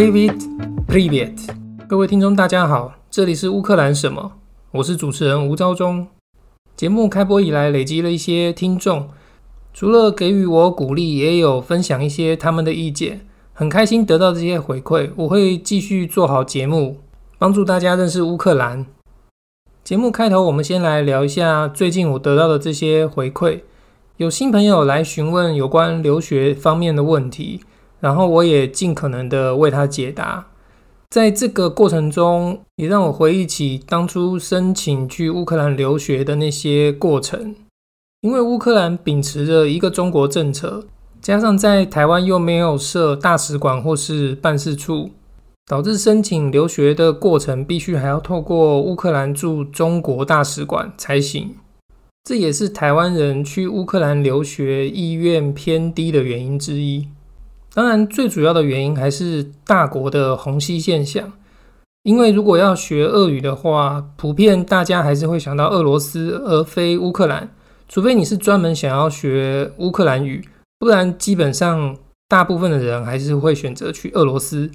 Привет, Привет，各位听众大家好，这里是乌克兰什么？我是主持人吴昭中。节目开播以来，累积了一些听众，除了给予我鼓励，也有分享一些他们的意见，很开心得到这些回馈。我会继续做好节目，帮助大家认识乌克兰。节目开头，我们先来聊一下最近我得到的这些回馈。有新朋友来询问有关留学方面的问题， 然后我也尽可能的为他解答。在这个过程中，也让我回忆起当初申请去乌克兰留学的那些过程。因为乌克兰秉持着一个中国政策，加上在台湾又没有设大使馆或是办事处，导致申请留学的过程必须还要透过乌克兰驻中国大使馆才行。这也是台湾人去乌克兰留学意愿偏低的原因之一。当然，最主要的原因还是大国的虹吸现象。因为如果要学俄语的话，普遍大家还是会想到俄罗斯，而非乌克兰。除非你是专门想要学乌克兰语，不然基本上大部分的人还是会选择去俄罗斯。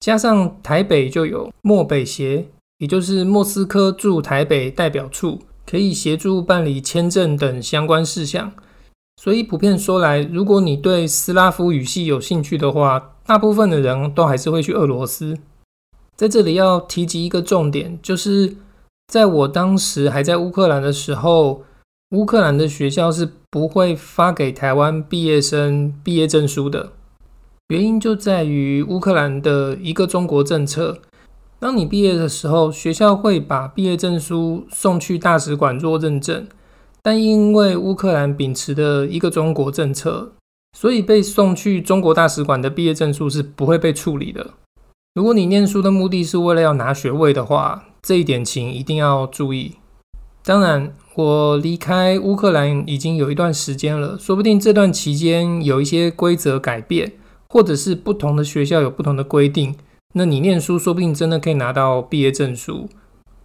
加上台北就有漠北协，也就是莫斯科驻台北代表处，可以协助办理签证等相关事项。所以普遍说来，如果你对斯拉夫语系有兴趣的话，大部分的人都还是会去俄罗斯。在这里要提及一个重点，就是在我当时还在乌克兰的时候，乌克兰的学校是不会发给台湾毕业生毕业证书的。原因就在于乌克兰的一个中国政策，当你毕业的时候，学校会把毕业证书送去大使馆做认证。但因为乌克兰秉持的一个中国政策，所以被送去中国大使馆的毕业证书是不会被处理的。如果你念书的目的是为了要拿学位的话，这一点请一定要注意。当然，我离开乌克兰已经有一段时间了，说不定这段期间有一些规则改变，或者是不同的学校有不同的规定，那你念书说不定真的可以拿到毕业证书。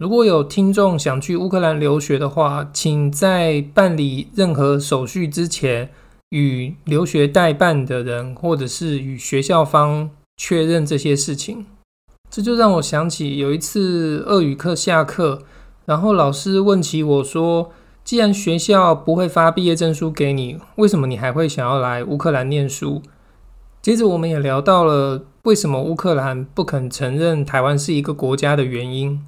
如果有听众想去乌克兰留学的话，请在办理任何手续之前，与留学代办的人或者是与学校方确认这些事情。这就让我想起有一次俄语课下课，然后老师问起我说：“既然学校不会发毕业证书给你，为什么你还会想要来乌克兰念书？”接着我们也聊到了为什么乌克兰不肯承认台湾是一个国家的原因。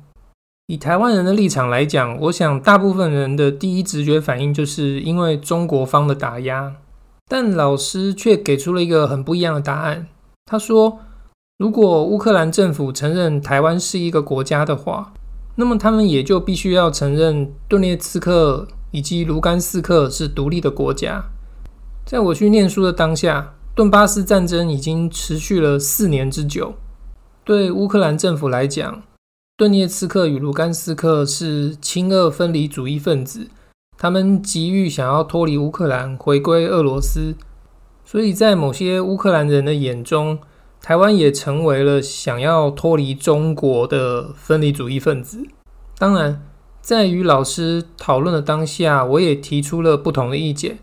以台湾人的立场来讲，我想大部分人的第一直觉反应就是因为中国方的打压，但老师却给出了一个很不一样的答案。他说，如果乌克兰政府承认台湾是一个国家的话，那么他们也就必须要承认顿涅茨克以及卢甘斯克是独立的国家。在我去念书的当下，顿巴斯战争已经持续了四年之久，对乌克兰政府来讲。顿涅茨克与卢甘斯克是亲俄分离主义分子，他们急于想要脱离乌克兰，回归俄罗斯。所以在某些乌克兰人的眼中，台湾也成为了想要脱离中国的分离主义分子。当然，在与老师讨论的当下，我也提出了不同的意见。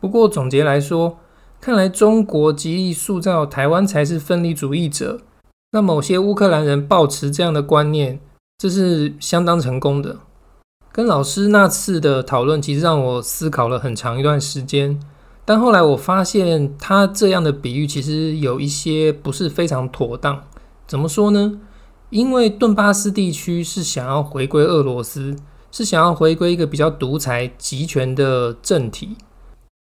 不过总结来说，看来中国极力塑造台湾才是分离主义者。那某些乌克兰人抱持这样的观念，这是相当成功的。跟老师那次的讨论，其实让我思考了很长一段时间。但后来我发现，他这样的比喻其实有一些不是非常妥当。怎么说呢？因为顿巴斯地区是想要回归俄罗斯，是想要回归一个比较独裁、集权的政体。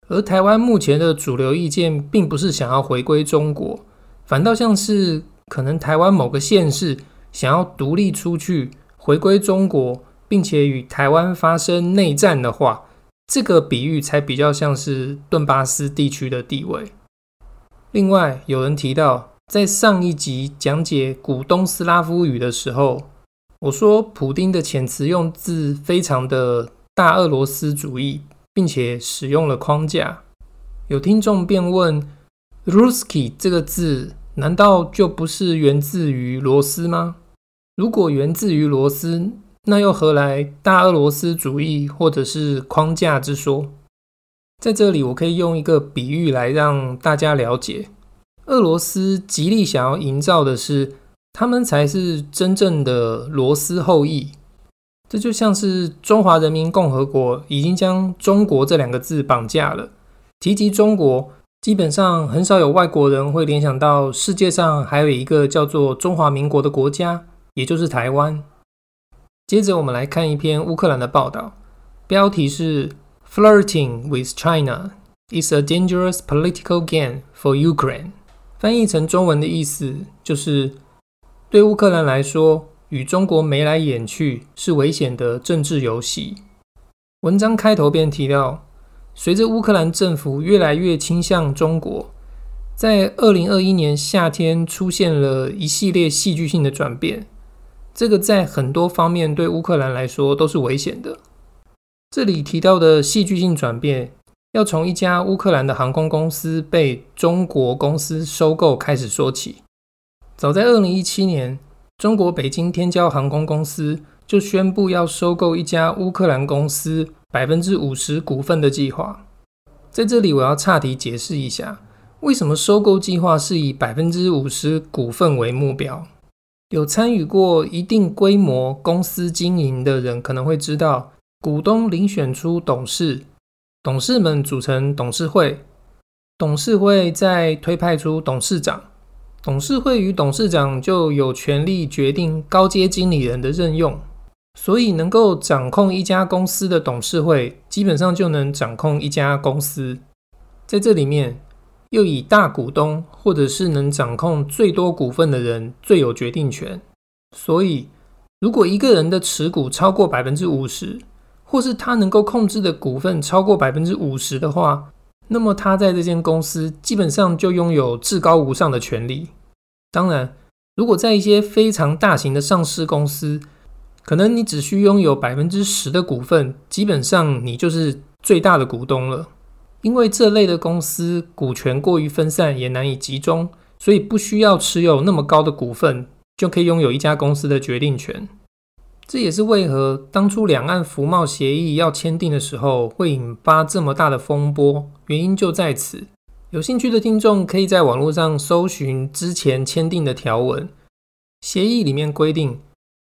而台湾目前的主流意见，并不是想要回归中国，反倒像是。可能台湾某个县市想要独立出去，回归中国，并且与台湾发生内战的话，这个比喻才比较像是顿巴斯地区的地位。另外，有人提到，在上一集讲解古东斯拉夫语的时候，我说普丁的遣词用字非常的大俄罗斯主义，并且使用了框架。有听众便问 “Ruski” 这个字。难道就不是源自于罗斯吗？如果源自于罗斯，那又何来大俄罗斯主义或者是框架之说？在这里，我可以用一个比喻来让大家了解。俄罗斯极力想要营造的是，他们才是真正的罗斯后裔。这就像是中华人民共和国已经将中国这两个字绑架了。提及中国，基本上很少有外国人会联想到世界上还有一个叫做中华民国的国家，也就是台湾。接着我们来看一篇乌克兰的报道，标题是 “Flirting with China is a dangerous political game for Ukraine”。翻译成中文的意思就是，对乌克兰来说，与中国眉来眼去是危险的政治游戏。文章开头便提到，随着乌克兰政府越来越倾向中国，在二零二一年夏天出现了一系列戏剧性的转变。这个在很多方面对乌克兰来说都是危险的。这里提到的戏剧性转变，要从一家乌克兰的航空公司被中国公司收购开始说起。早在二零一七年，中国北京天骄航空公司就宣布要收购一家乌克兰公司百分之五十股份的计划。在这里，我要岔题解释一下，为什么收购计划是以百分之五十股份为目标。有参与过一定规模公司经营的人可能会知道，股东遴选出董事，董事们组成董事会，董事会再推派出董事长。董事会与董事长就有权利决定高阶经理人的任用，所以能够掌控一家公司的董事会，基本上就能掌控一家公司。在这里面，又以大股东或者是能掌控最多股份的人最有决定权。所以，如果一个人的持股超过百分之五十，或是他能够控制的股份超过百分之五十的话，那么他在这间公司基本上就拥有至高无上的权利。当然，如果在一些非常大型的上市公司，可能你只需拥有百分之十的股份，基本上你就是最大的股东了。因为这类的公司股权过于分散，也难以集中，所以不需要持有那么高的股份，就可以拥有一家公司的决定权。这也是为何当初两岸服贸协议要签订的时候，会引发这么大的风波，原因就在此。有兴趣的听众可以在网络上搜寻之前签订的条文。协议里面规定，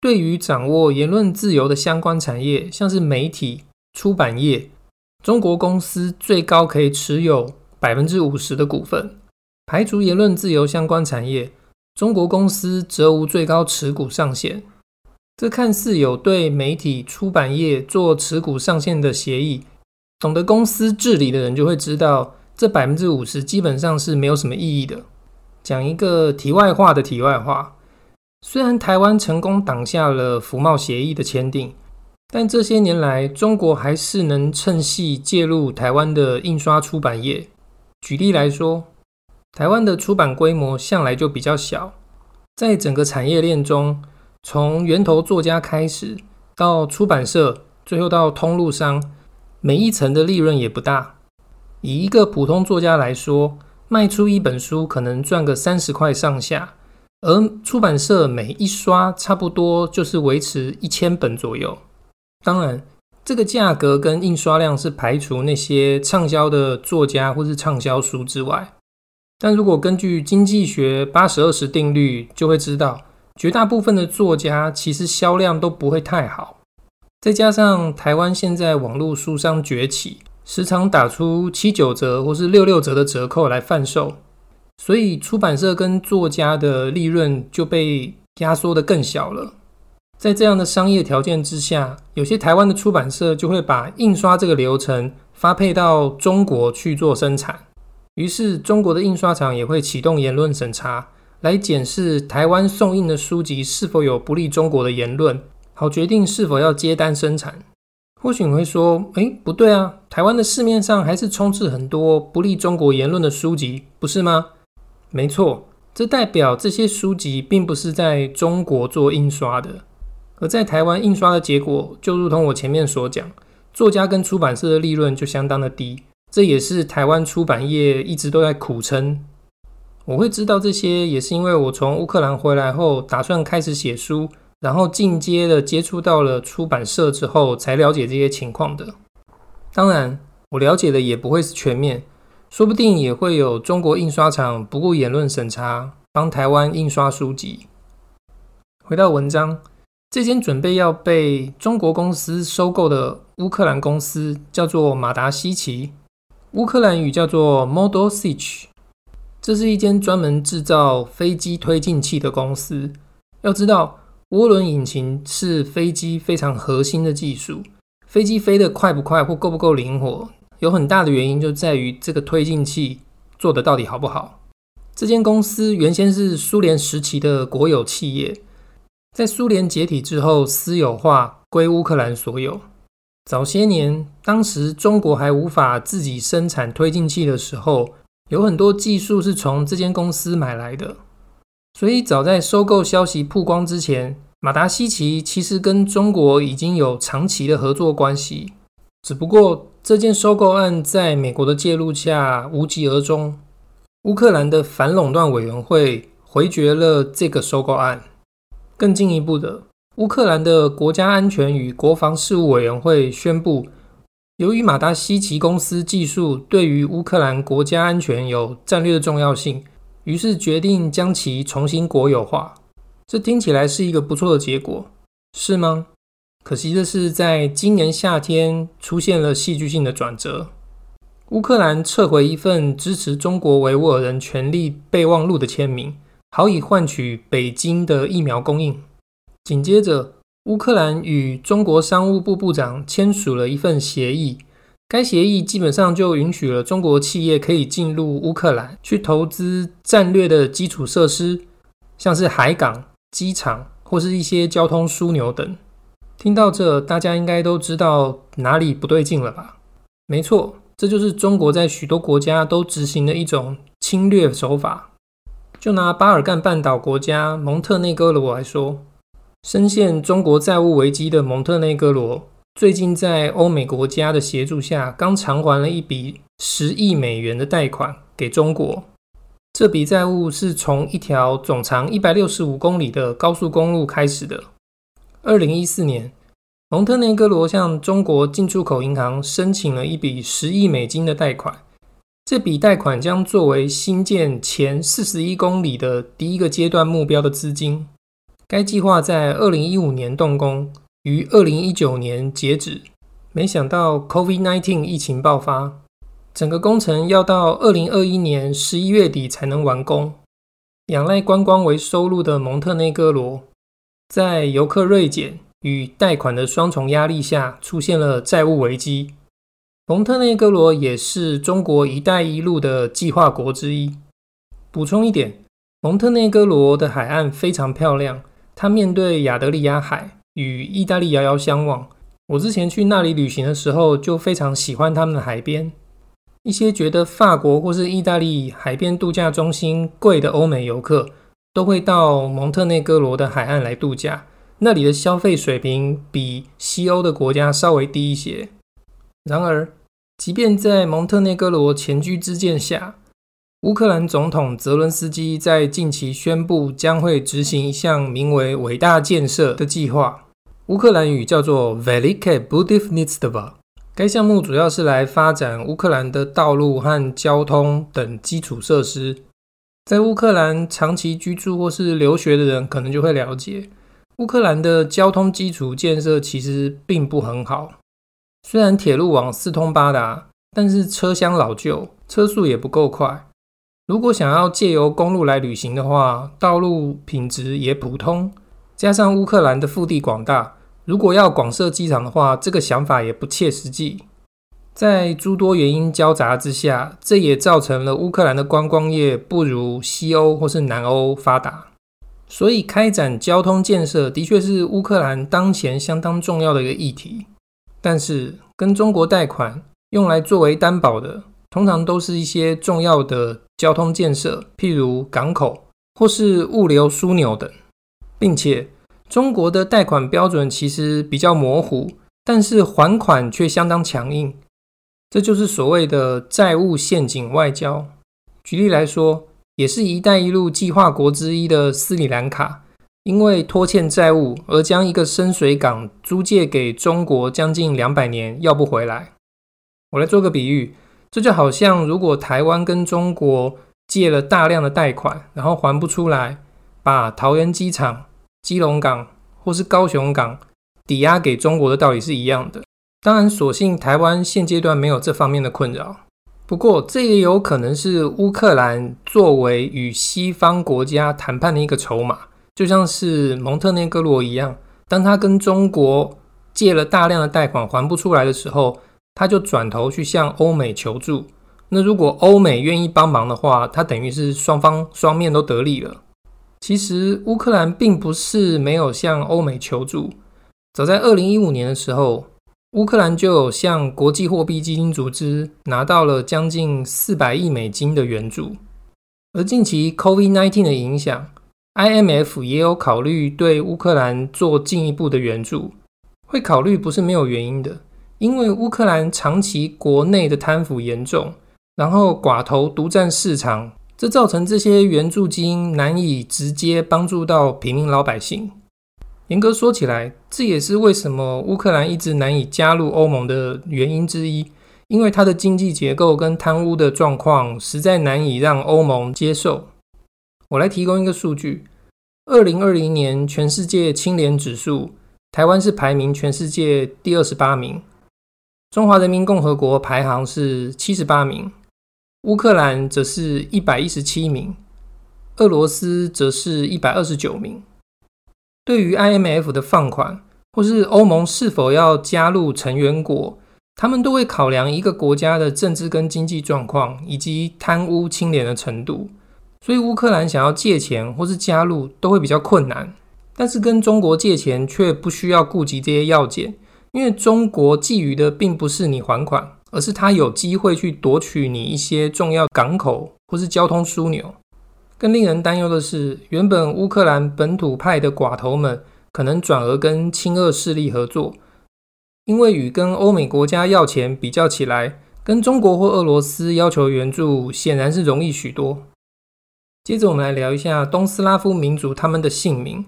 对于掌握言论自由的相关产业，像是媒体、出版业，中国公司最高可以持有百分之五十的股份。排除言论自由相关产业，中国公司则无最高持股上限。这看似有对媒体出版业做持股上限的协议，懂得公司治理的人就会知道，这百分之五十基本上是没有什么意义的。讲一个题外话的题外话，虽然台湾成功挡下了服贸协议的签订，但这些年来，中国还是能趁隙介入台湾的印刷出版业。举例来说，台湾的出版规模向来就比较小，在整个产业链中。从源头作家开始，到出版社，最后到通路商，每一层的利润也不大。以一个普通作家来说，卖出一本书可能赚个三十块上下，而出版社每一刷差不多就是维持一千本左右。当然，这个价格跟印刷量是排除那些畅销的作家或是畅销书之外。但如果根据经济学八十二十定律，就会知道。绝大部分的作家其实销量都不会太好，再加上台湾现在网络书商崛起，时常打出七九折或是六六折的折扣来贩售，所以出版社跟作家的利润就被压缩得更小了。在这样的商业条件之下，有些台湾的出版社就会把印刷这个流程发配到中国去做生产，于是中国的印刷厂也会启动言论审查。来检视台湾送印的书籍是否有不利中国的言论，好决定是否要接单生产。或许你会说：“诶，不对啊，台湾的市面上还是充斥很多不利中国言论的书籍，不是吗？”没错，这代表这些书籍并不是在中国做印刷的，而在台湾印刷的结果，就如同我前面所讲，作家跟出版社的利润就相当的低，这也是台湾出版业一直都在苦撑。我会知道这些，也是因为我从乌克兰回来后，打算开始写书，然后进阶的接触到了出版社之后，才了解这些情况的。当然，我了解的也不会是全面，说不定也会有中国印刷厂不顾言论审查，帮台湾印刷书籍。回到文章，这间准备要被中国公司收购的乌克兰公司叫做马达西奇，乌克兰语叫做 Model Sich。这是一间专门制造飞机推进器的公司。要知道，涡轮引擎是飞机非常核心的技术，飞机飞得快不快或够不够灵活，有很大的原因就在于这个推进器做的到底好不好。这间公司原先是苏联时期的国有企业，在苏联解体之后私有化，归乌克兰所有。早些年，当时中国还无法自己生产推进器的时候，有很多技术是从这间公司买来的。所以，早在收购消息曝光之前，马达西奇其实跟中国已经有长期的合作关系。只不过，这件收购案在美国的介入下无疾而终。乌克兰的反垄断委员会回绝了这个收购案。更进一步的，乌克兰的国家安全与国防事务委员会宣布，由于马达西奇公司技术对于乌克兰国家安全有战略的重要性，于是决定将其重新国有化。这听起来是一个不错的结果，是吗？可惜的是，在今年夏天出现了戏剧性的转折。乌克兰撤回一份支持中国维吾尔人权利备忘录的签名，好以换取北京的疫苗供应。紧接着，乌克兰与中国商务部部长签署了一份协议，该协议基本上就允许了中国企业可以进入乌克兰去投资战略的基础设施，像是海港、机场或是一些交通枢纽等。听到这，大家应该都知道哪里不对劲了吧？没错，这就是中国在许多国家都执行的一种侵略手法。就拿巴尔干半岛国家蒙特内哥罗来说，深陷中国债务危机的蒙特内哥罗，最近在欧美国家的协助下，刚偿还了一笔十亿美元的贷款给中国。这笔债务是从一条总长一百六十五公里的高速公路开始的。二零一四年，蒙特内哥罗向中国进出口银行申请了一笔十亿美金的贷款。这笔贷款将作为新建前四十一公里的第一个阶段目标的资金。该计划在二零一五年动工，于二零一九年截止。没想到 COVID-19 疫情爆发，整个工程要到二零二一年十一月底才能完工。仰赖观光为收入的蒙特内哥罗。在游客锐减与贷款的双重压力下，出现了债务危机。蒙特内哥罗也是中国“一带一路”的计划国之一。补充一点，蒙特内哥罗的海岸非常漂亮，它面对亚得里亚海，与意大利遥遥相望。我之前去那里旅行的时候，就非常喜欢他们的海边。一些觉得法国或是意大利海边度假中心贵的欧美游客，都会到蒙特内哥罗的海岸来度假，那里的消费水平比西欧的国家稍微低一些。然而，即便在蒙特内哥罗前居之鉴下，乌克兰总统泽伦斯基在近期宣布将会执行一项名为“伟大建设”的计划，乌克兰语叫做 “Velike Budivnitstvo”。该项目主要是来发展乌克兰的道路和交通等基础设施。在乌克兰长期居住或是留学的人，可能就会了解，乌克兰的交通基础建设其实并不很好。虽然铁路网四通八达，但是车厢老旧，车速也不够快。如果想要借由公路来旅行的话，道路品质也普通。加上乌克兰的腹地广大，如果要广设机场的话，这个想法也不切实际。在诸多原因交杂之下，这也造成了乌克兰的观光业不如西欧或是南欧发达。所以，开展交通建设的确是乌克兰当前相当重要的一个议题。但是，跟中国贷款用来作为担保的，通常都是一些重要的交通建设，譬如港口或是物流枢纽等，并且中国的贷款标准其实比较模糊，但是还款却相当强硬。这就是所谓的债务陷阱外交。举例来说，也是一带一路计划国之一的斯里兰卡，因为拖欠债务而将一个深水港租借给中国将近两百年，要不回来。我来做个比喻，这就好像如果台湾跟中国借了大量的贷款，然后还不出来，把桃园机场、基隆港或是高雄港抵押给中国的道理是一样的。当然，所幸台湾现阶段没有这方面的困扰。不过，这也有可能是乌克兰作为与西方国家谈判的一个筹码，就像是蒙特内哥罗一样，当他跟中国借了大量的贷款还不出来的时候，他就转头去向欧美求助。那如果欧美愿意帮忙的话，他等于是双方双面都得利了。其实，乌克兰并不是没有向欧美求助，早在二零一五年的时候。乌克兰就有向国际货币基金组织拿到了将近四百亿美金的援助，而近期 COVID-19 的影响，IMF 也有考虑对乌克兰做进一步的援助。会考虑不是没有原因的，因为乌克兰长期国内的贪腐严重，然后寡头独占市场，这造成这些援助金难以直接帮助到平民老百姓。严格说起来，这也是为什么乌克兰一直难以加入欧盟的原因之一，因为它的经济结构跟贪污的状况实在难以让欧盟接受。我来提供一个数据：二零二零年全世界清廉指数，台湾是排名全世界第二十八名，中华人民共和国排行是七十八名，乌克兰则是一百一十七名，俄罗斯则是一百二十九名。对于 IMF 的放款，或是欧盟是否要加入成员国，他们都会考量一个国家的政治跟经济状况，以及贪污清廉的程度。所以乌克兰想要借钱或是加入，都会比较困难。但是跟中国借钱却不需要顾及这些要件，因为中国觊觎的并不是你还款，而是他有机会去夺取你一些重要港口或是交通枢纽。更令人担忧的是，原本乌克兰本土派的寡头们可能转而跟亲俄势力合作，因为与跟欧美国家要钱比较起来，跟中国或俄罗斯要求援助显然是容易许多。接着，我们来聊一下东斯拉夫民族他们的姓名，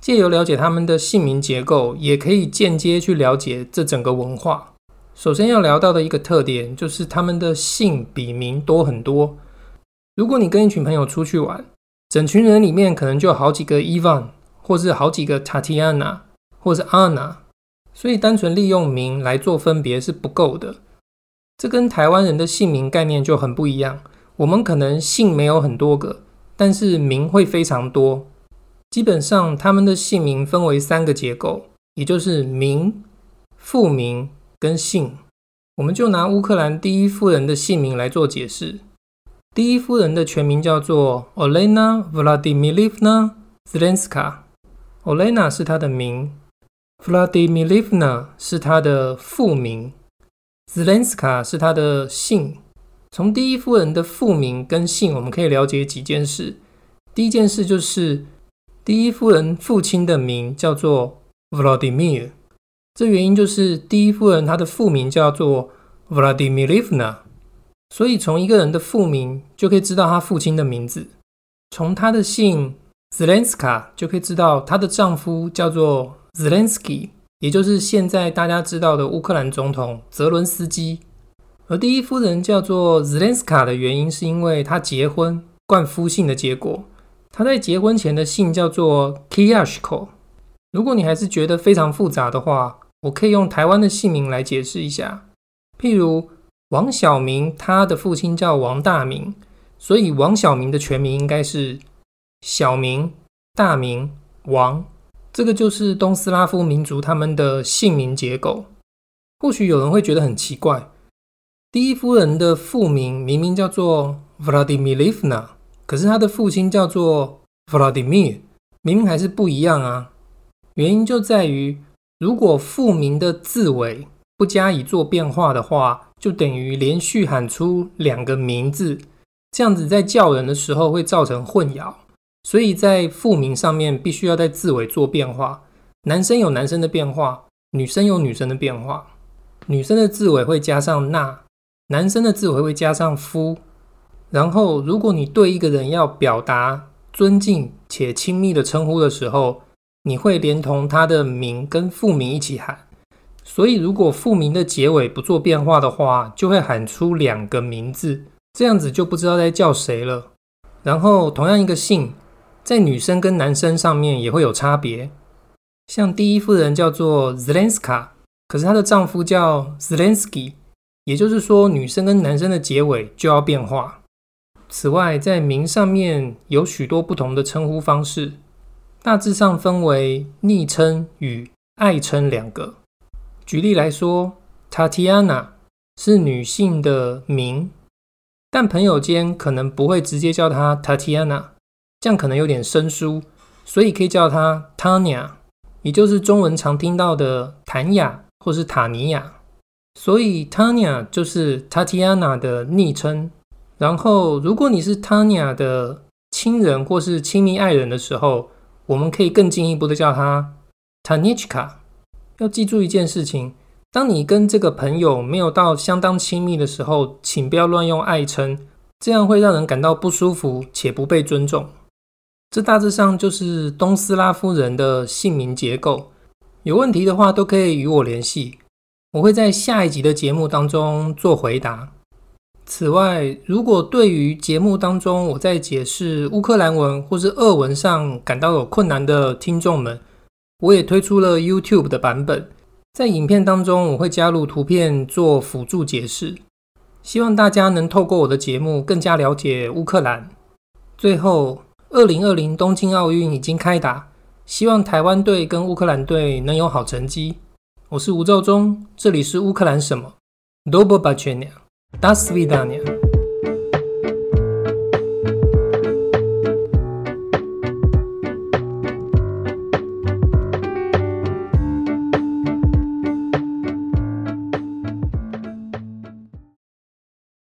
借由了解他们的姓名结构，也可以间接去了解这整个文化。首先要聊到的一个特点，就是他们的姓比名多很多。如果你跟一群朋友出去玩，整群人里面可能就好几个 Ivan，或是好几个 Tatiana，或是 Anna，所以单纯利用名来做分别是不够的。这跟台湾人的姓名概念就很不一样。我们可能姓没有很多个，但是名会非常多。基本上他们的姓名分为三个结构，也就是名、复名跟姓。我们就拿乌克兰第一夫人的姓名来做解释。第一夫人的全名叫做 Olena Vladimirovna Zelenska。Olena 是她的名，Vladimirovna 是她的复名，Zelenska 是她的姓。从第一夫人的复名跟姓，我们可以了解几件事。第一件事就是，第一夫人父亲的名叫做 Vladimir，这原因就是第一夫人她的复名叫做 Vladimirovna。所以，从一个人的父名就可以知道他父亲的名字；从他的姓 Zelenska 就可以知道她的丈夫叫做 Zelensky，也就是现在大家知道的乌克兰总统泽伦斯基。而第一夫人叫做 Zelenska 的原因，是因为她结婚冠夫姓的结果。她在结婚前的姓叫做 Kiyashko。如果你还是觉得非常复杂的话，我可以用台湾的姓名来解释一下，譬如。王小明，他的父亲叫王大明，所以王小明的全名应该是小明、大明、王。这个就是东斯拉夫民族他们的姓名结构。或许有人会觉得很奇怪，第一夫人的父名明明叫做 Vladimirivna，可是他的父亲叫做 Vladimir，明明还是不一样啊。原因就在于，如果父名的字尾不加以做变化的话，就等于连续喊出两个名字，这样子在叫人的时候会造成混淆，所以在复名上面必须要在字尾做变化。男生有男生的变化，女生有女生的变化。女生的字尾会加上那，男生的字尾会加上夫。然后，如果你对一个人要表达尊敬且亲密的称呼的时候，你会连同他的名跟复名一起喊。所以如果复名的结尾不做变化的话，就会喊出两个名字，这样子就不知道在叫谁了。然后同样一个姓，在女生跟男生上面也会有差别。像第一夫人叫做 Zelenska，可是她的丈夫叫 Zelensky，也就是说女生跟男生的结尾就要变化。此外，在名上面有许多不同的称呼方式，大致上分为昵称与爱称两个。举例来说，Tatiana 是女性的名，但朋友间可能不会直接叫她 Tatiana，这样可能有点生疏，所以可以叫她 Tanya，也就是中文常听到的谭雅或是塔尼亚。所以 Tanya 就是 Tatiana 的昵称。然后，如果你是 Tanya 的亲人或是亲密爱人的时候，我们可以更进一步的叫她 Tanichka。要记住一件事情：当你跟这个朋友没有到相当亲密的时候，请不要乱用爱称，这样会让人感到不舒服且不被尊重。这大致上就是东斯拉夫人的姓名结构。有问题的话，都可以与我联系，我会在下一集的节目当中做回答。此外，如果对于节目当中我在解释乌克兰文或是俄文上感到有困难的听众们，我也推出了 YouTube 的版本，在影片当中我会加入图片做辅助解释，希望大家能透过我的节目更加了解乌克兰。最后，二零二零东京奥运已经开打，希望台湾队跟乌克兰队能有好成绩。我是吴兆忠，这里是乌克兰什么？Доброго вечера До свидания